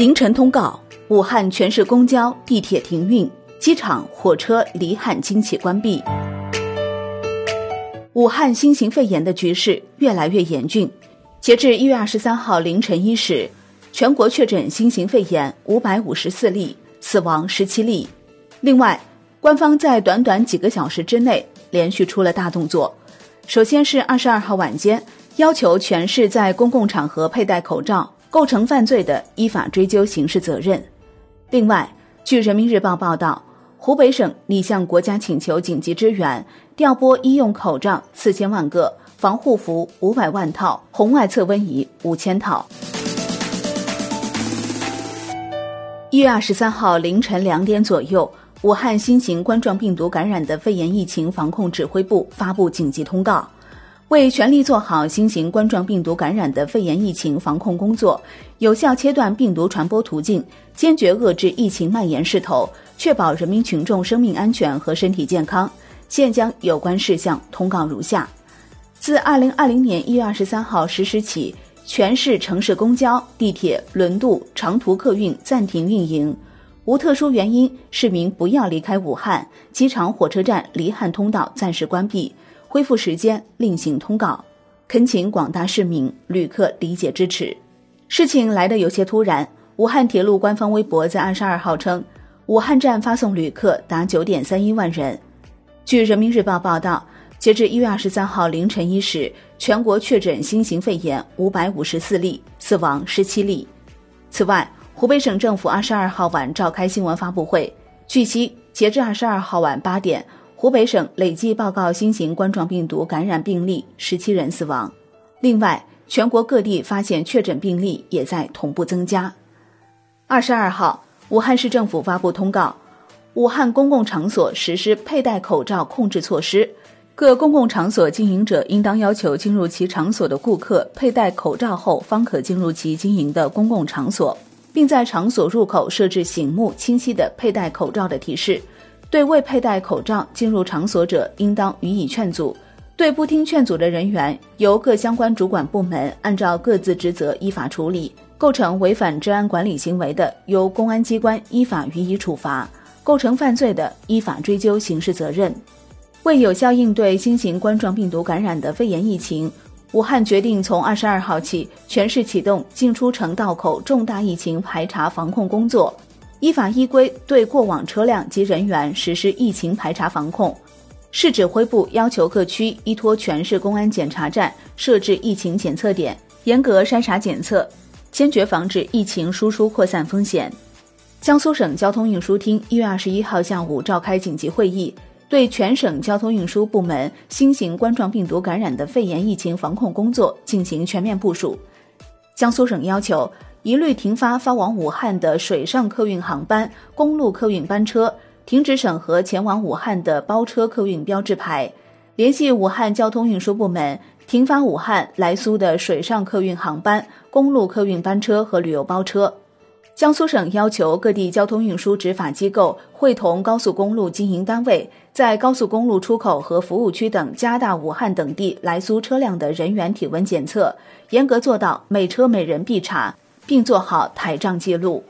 凌晨通告：武汉全市公交、地铁停运，机场、火车离汉经济关闭。武汉新型肺炎的局势越来越严峻。截至一月二十三号凌晨一时，全国确诊新型肺炎五百五十四例，死亡十七例。另外，官方在短短几个小时之内连续出了大动作。首先是二十二号晚间，要求全市在公共场合佩戴口罩。构成犯罪的，依法追究刑事责任。另外，据人民日报报道，湖北省拟向国家请求紧急支援，调拨医用口罩四千万个，防护服五百万套，红外测温仪五千套。一月二十三号凌晨两点左右，武汉新型冠状病毒感染的肺炎疫情防控指挥部发布紧急通告。为全力做好新型冠状病毒感染的肺炎疫情防控工作，有效切断病毒传播途径，坚决遏制疫情蔓延势头，确保人民群众生命安全和身体健康，现将有关事项通告如下：自二零二零年一月二十三号十时起，全市城市公交、地铁、轮渡、长途客运暂停运营，无特殊原因，市民不要离开武汉，机场、火车站离汉通道暂时关闭。恢复时间另行通告，恳请广大市民旅客理解支持。事情来得有些突然，武汉铁路官方微博在二十二号称，武汉站发送旅客达九点三一万人。据人民日报报道，截至一月二十三号凌晨一时，全国确诊新型肺炎五百五十四例，死亡十七例。此外，湖北省政府二十二号晚召开新闻发布会，据悉，截至二十二号晚八点。湖北省累计报告新型冠状病毒感染病例十七人死亡，另外，全国各地发现确诊病例也在同步增加。二十二号，武汉市政府发布通告，武汉公共场所实施佩戴口罩控制措施，各公共场所经营者应当要求进入其场所的顾客佩戴口罩后方可进入其经营的公共场所，并在场所入口设置醒目清晰的佩戴口罩的提示。对未佩戴口罩进入场所者，应当予以劝阻；对不听劝阻的人员，由各相关主管部门按照各自职责依法处理；构成违反治安管理行为的，由公安机关依法予以处罚；构成犯罪的，依法追究刑事责任。为有效应对新型冠状病毒感染的肺炎疫情，武汉决定从二十二号起，全市启动进出城道口重大疫情排查防控工作。依法依规对过往车辆及人员实施疫情排查防控。市指挥部要求各区依托全市公安检查站设置疫情检测点，严格筛查检测，坚决防止疫情输出扩散风险。江苏省交通运输厅一月二十一号下午召开紧急会议，对全省交通运输部门新型冠状病毒感染的肺炎疫情防控工作进行全面部署。江苏省要求。一律停发发往武汉的水上客运航班、公路客运班车，停止审核前往武汉的包车客运标志牌。联系武汉交通运输部门，停发武汉来苏的水上客运航班、公路客运班车和旅游包车。江苏省要求各地交通运输执法机构会同高速公路经营单位，在高速公路出口和服务区等加大武汉等地来苏车辆的人员体温检测，严格做到每车每人必查。并做好台账记录，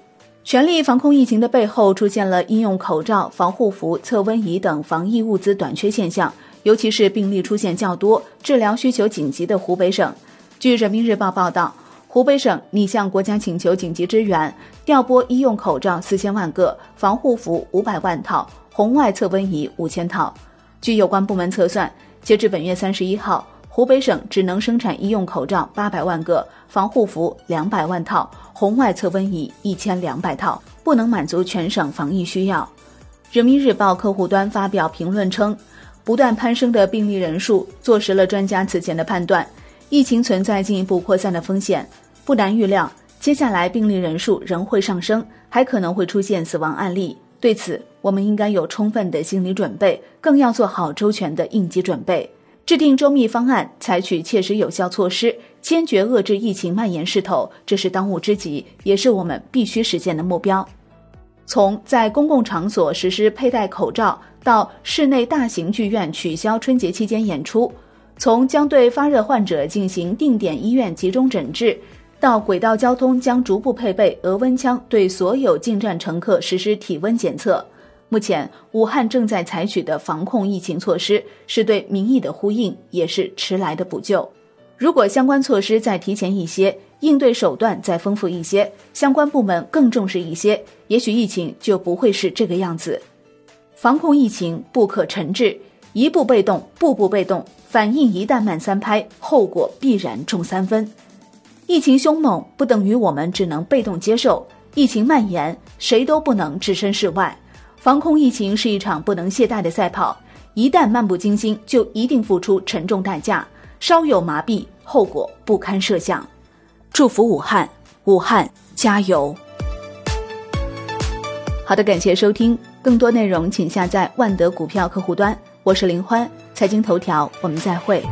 全力防控疫情的背后，出现了医用口罩、防护服、测温仪等防疫物资短缺现象，尤其是病例出现较多、治疗需求紧急的湖北省。据人民日报报道，湖北省拟向国家请求紧急支援，调拨医用口罩四千万个、防护服五百万套、红外测温仪五千套。据有关部门测算，截至本月三十一号。湖北省只能生产医用口罩八百万个，防护服两百万套，红外测温仪一千两百套，不能满足全省防疫需要。人民日报客户端发表评论称，不断攀升的病例人数坐实了专家此前的判断，疫情存在进一步扩散的风险。不难预料，接下来病例人数仍会上升，还可能会出现死亡案例。对此，我们应该有充分的心理准备，更要做好周全的应急准备。制定周密方案，采取切实有效措施，坚决遏制疫情蔓延势头，这是当务之急，也是我们必须实现的目标。从在公共场所实施佩戴口罩，到室内大型剧院取消春节期间演出；从将对发热患者进行定点医院集中诊治，到轨道交通将逐步配备额温枪，对所有进站乘客实施体温检测。目前，武汉正在采取的防控疫情措施是对民意的呼应，也是迟来的补救。如果相关措施再提前一些，应对手段再丰富一些，相关部门更重视一些，也许疫情就不会是这个样子。防控疫情不可沉滞，一步被动，步步被动，反应一旦慢三拍，后果必然重三分。疫情凶猛不等于我们只能被动接受，疫情蔓延谁都不能置身事外。防控疫情是一场不能懈怠的赛跑，一旦漫不经心，就一定付出沉重代价，稍有麻痹，后果不堪设想。祝福武汉，武汉加油！好的，感谢收听，更多内容请下载万德股票客户端。我是林欢，财经头条，我们再会。